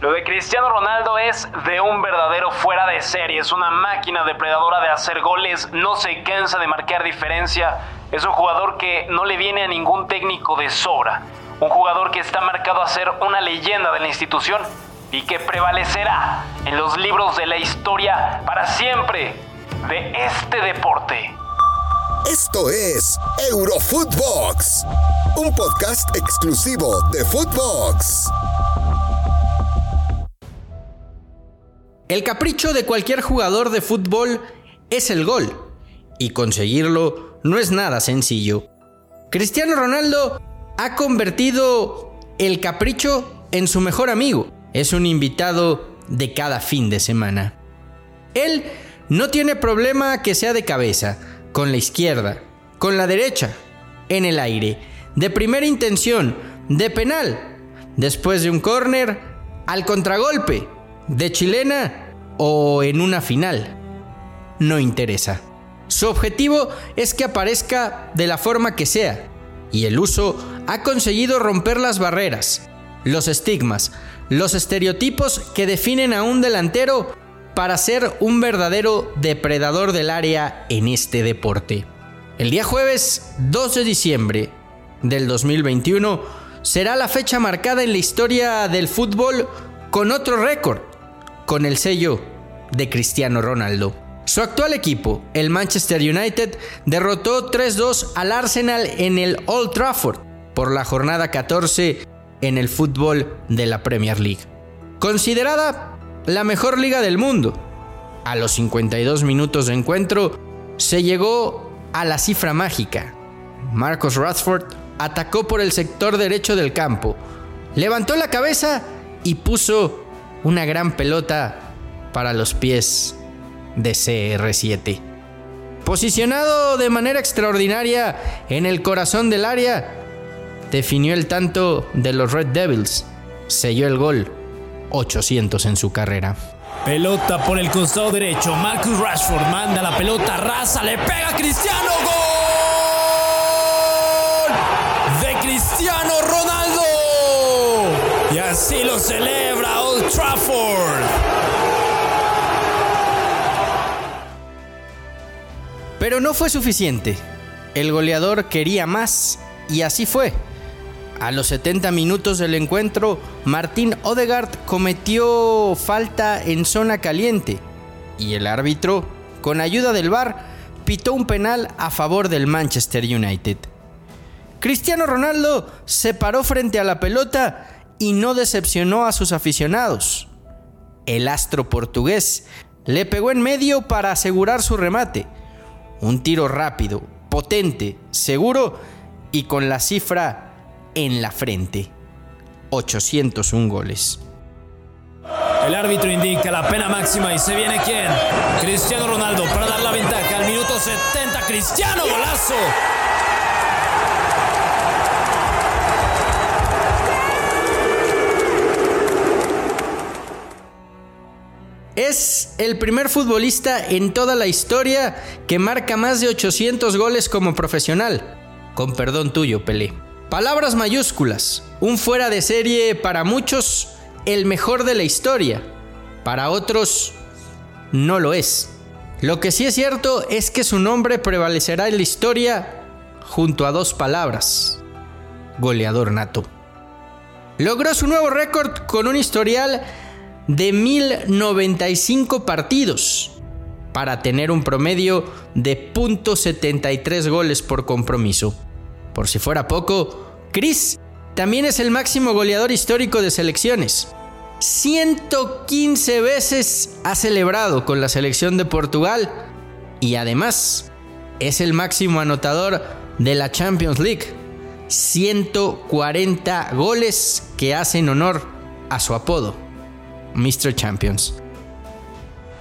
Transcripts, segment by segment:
Lo de Cristiano Ronaldo es de un verdadero fuera de serie, es una máquina depredadora de hacer goles, no se cansa de marcar diferencia, es un jugador que no le viene a ningún técnico de sobra, un jugador que está marcado a ser una leyenda de la institución y que prevalecerá en los libros de la historia para siempre de este deporte. Esto es Eurofootbox, un podcast exclusivo de Footbox. El capricho de cualquier jugador de fútbol es el gol, y conseguirlo no es nada sencillo. Cristiano Ronaldo ha convertido el capricho en su mejor amigo. Es un invitado de cada fin de semana. Él no tiene problema que sea de cabeza, con la izquierda, con la derecha, en el aire, de primera intención, de penal, después de un córner, al contragolpe de chilena o en una final. No interesa. Su objetivo es que aparezca de la forma que sea, y el uso ha conseguido romper las barreras, los estigmas, los estereotipos que definen a un delantero para ser un verdadero depredador del área en este deporte. El día jueves 2 de diciembre del 2021 será la fecha marcada en la historia del fútbol con otro récord, con el sello de Cristiano Ronaldo. Su actual equipo, el Manchester United, derrotó 3-2 al Arsenal en el Old Trafford por la jornada 14 en el fútbol de la Premier League. Considerada la mejor liga del mundo, a los 52 minutos de encuentro se llegó a la cifra mágica. Marcus Rashford atacó por el sector derecho del campo, levantó la cabeza y puso una gran pelota para los pies de CR7. Posicionado de manera extraordinaria en el corazón del área, definió el tanto de los Red Devils, selló el gol 800 en su carrera. Pelota por el costado derecho, Marcus Rashford manda la pelota, raza, le pega a Cristiano, gol de Cristiano así lo celebra Old Trafford. Pero no fue suficiente. El goleador quería más y así fue. A los 70 minutos del encuentro, Martín Odegaard cometió falta en zona caliente y el árbitro, con ayuda del VAR, pitó un penal a favor del Manchester United. Cristiano Ronaldo se paró frente a la pelota y no decepcionó a sus aficionados. El astro portugués le pegó en medio para asegurar su remate. Un tiro rápido, potente, seguro y con la cifra en la frente. 801 goles. El árbitro indica la pena máxima y se viene quién? Cristiano Ronaldo para dar la ventaja al minuto 70. Cristiano golazo. Es el primer futbolista en toda la historia que marca más de 800 goles como profesional. Con perdón tuyo, Pelé. Palabras mayúsculas. Un fuera de serie para muchos, el mejor de la historia. Para otros, no lo es. Lo que sí es cierto es que su nombre prevalecerá en la historia junto a dos palabras. Goleador nato. Logró su nuevo récord con un historial de 1095 partidos para tener un promedio de .73 goles por compromiso. Por si fuera poco, Chris también es el máximo goleador histórico de selecciones. 115 veces ha celebrado con la selección de Portugal y además es el máximo anotador de la Champions League. 140 goles que hacen honor a su apodo, Mr. Champions.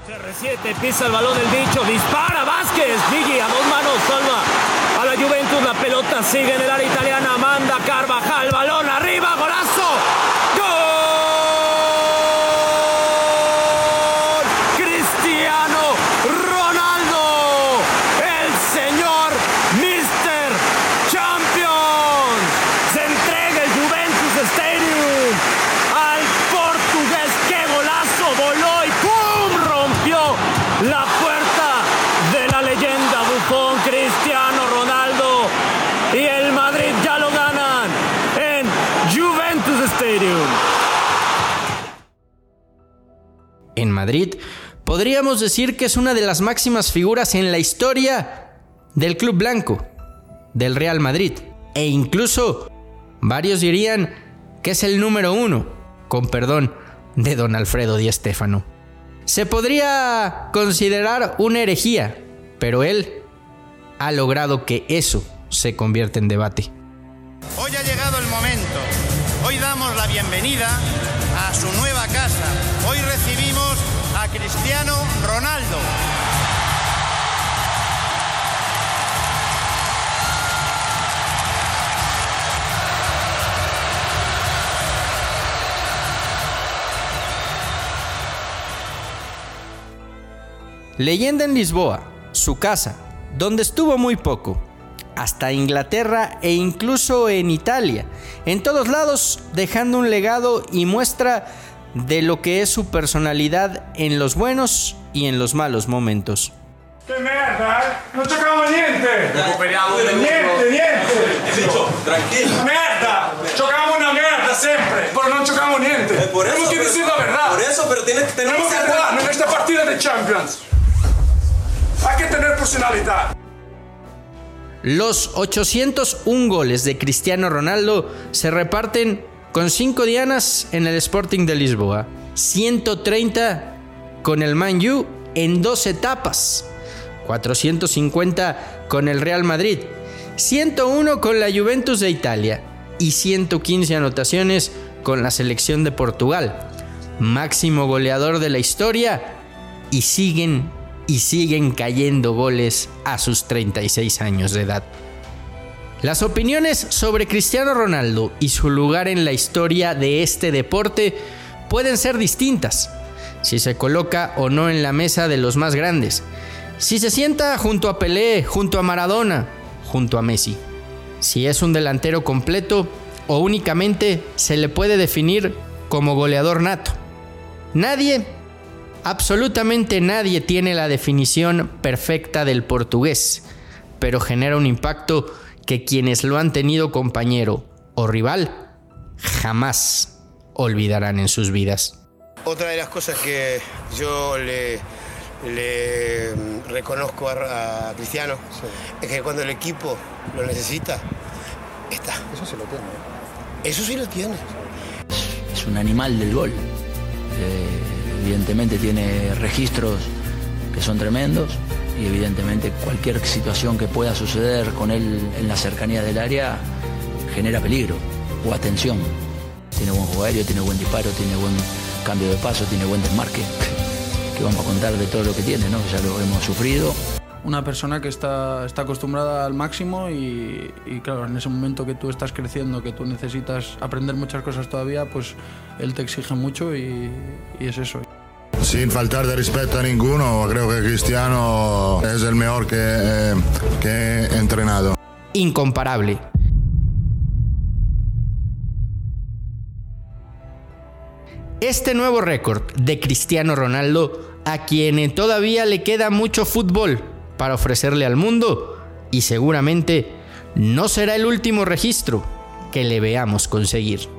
CR7 pisa el balón del bicho, dispara Vázquez, Gigi a dos manos, salva a la Juventus, la pelota sigue en el área italiana, manda Carvajal, balón arriba, golazo. ¡Gol! Cristiano Ronaldo, el señor Mr. Champions. Se entrega el Juventus Stadium al portugués Stadium. En Madrid, podríamos decir que es una de las máximas figuras en la historia del Club Blanco, del Real Madrid, e incluso varios dirían que es el número uno, con perdón, de don Alfredo Di Stéfano. Se podría considerar una herejía, pero él ha logrado que eso se convierta en debate. Hoy bienvenida a su nueva casa. Hoy recibimos a Cristiano Ronaldo. Leyenda en Lisboa, su casa, donde estuvo muy poco, hasta Inglaterra e incluso en Italia, en todos lados dejando un legado y muestra de lo que es su personalidad en los buenos y en los malos momentos. Che merda, eh? Non giocavamo niente! Recuperiamo Niente, niente! Tranquilo. ¡Merda! Giocavamo una merda sempre, pero no giocavamo niente. Eh, por eso, Tenemos que pero- decir la verdad. Por eso, pero tienes, tenemos Tenemos que jugar en esta partida de Champions. Hay que tener personalidad. Los 801 goles de Cristiano Ronaldo se reparten con 5 dianas en el Sporting de Lisboa, 130 con el Man U en dos etapas, 450 con el Real Madrid, 101 con la Juventus de Italia y 115 anotaciones con la selección de Portugal. Máximo goleador de la historia y siguen y siguen cayendo goles a sus 36 años de edad. Las opiniones sobre Cristiano Ronaldo y su lugar en la historia de este deporte pueden ser distintas, si se coloca o no en la mesa de los más grandes, si se sienta junto a Pelé, junto a Maradona, junto a Messi, si es un delantero completo o únicamente se le puede definir como goleador nato. Nadie, absolutamente nadie tiene la definición perfecta del portugués, pero genera un impacto que quienes lo han tenido compañero o rival jamás olvidarán en sus vidas. Otra de las cosas que yo le, le reconozco a, a Cristiano es que cuando el equipo lo necesita, está. Eso sí lo tiene. Eso sí lo tiene. es un animal del gol. Eh, evidentemente tiene registros que son tremendos y evidentemente cualquier situación que pueda suceder con él en la cercanía del área genera peligro o atención. Tiene buen juego tiene buen disparo, tiene buen cambio de paso, tiene buen desmarque. Que vamos a contar de todo lo que tiene, ¿no? Ya lo hemos sufrido. una persona que está, está acostumbrada al máximo y, y, claro, en ese momento que tú estás creciendo, que tú necesitas aprender muchas cosas todavía, pues él te exige mucho y, y es eso. Sin faltar de respeto a ninguno, creo que Cristiano es el mejor que, eh, que he entrenado. Incomparable. Este nuevo récord de Cristiano Ronaldo, a quien todavía le queda mucho fútbol para ofrecerle al mundo, y seguramente no será el último registro que le veamos conseguir.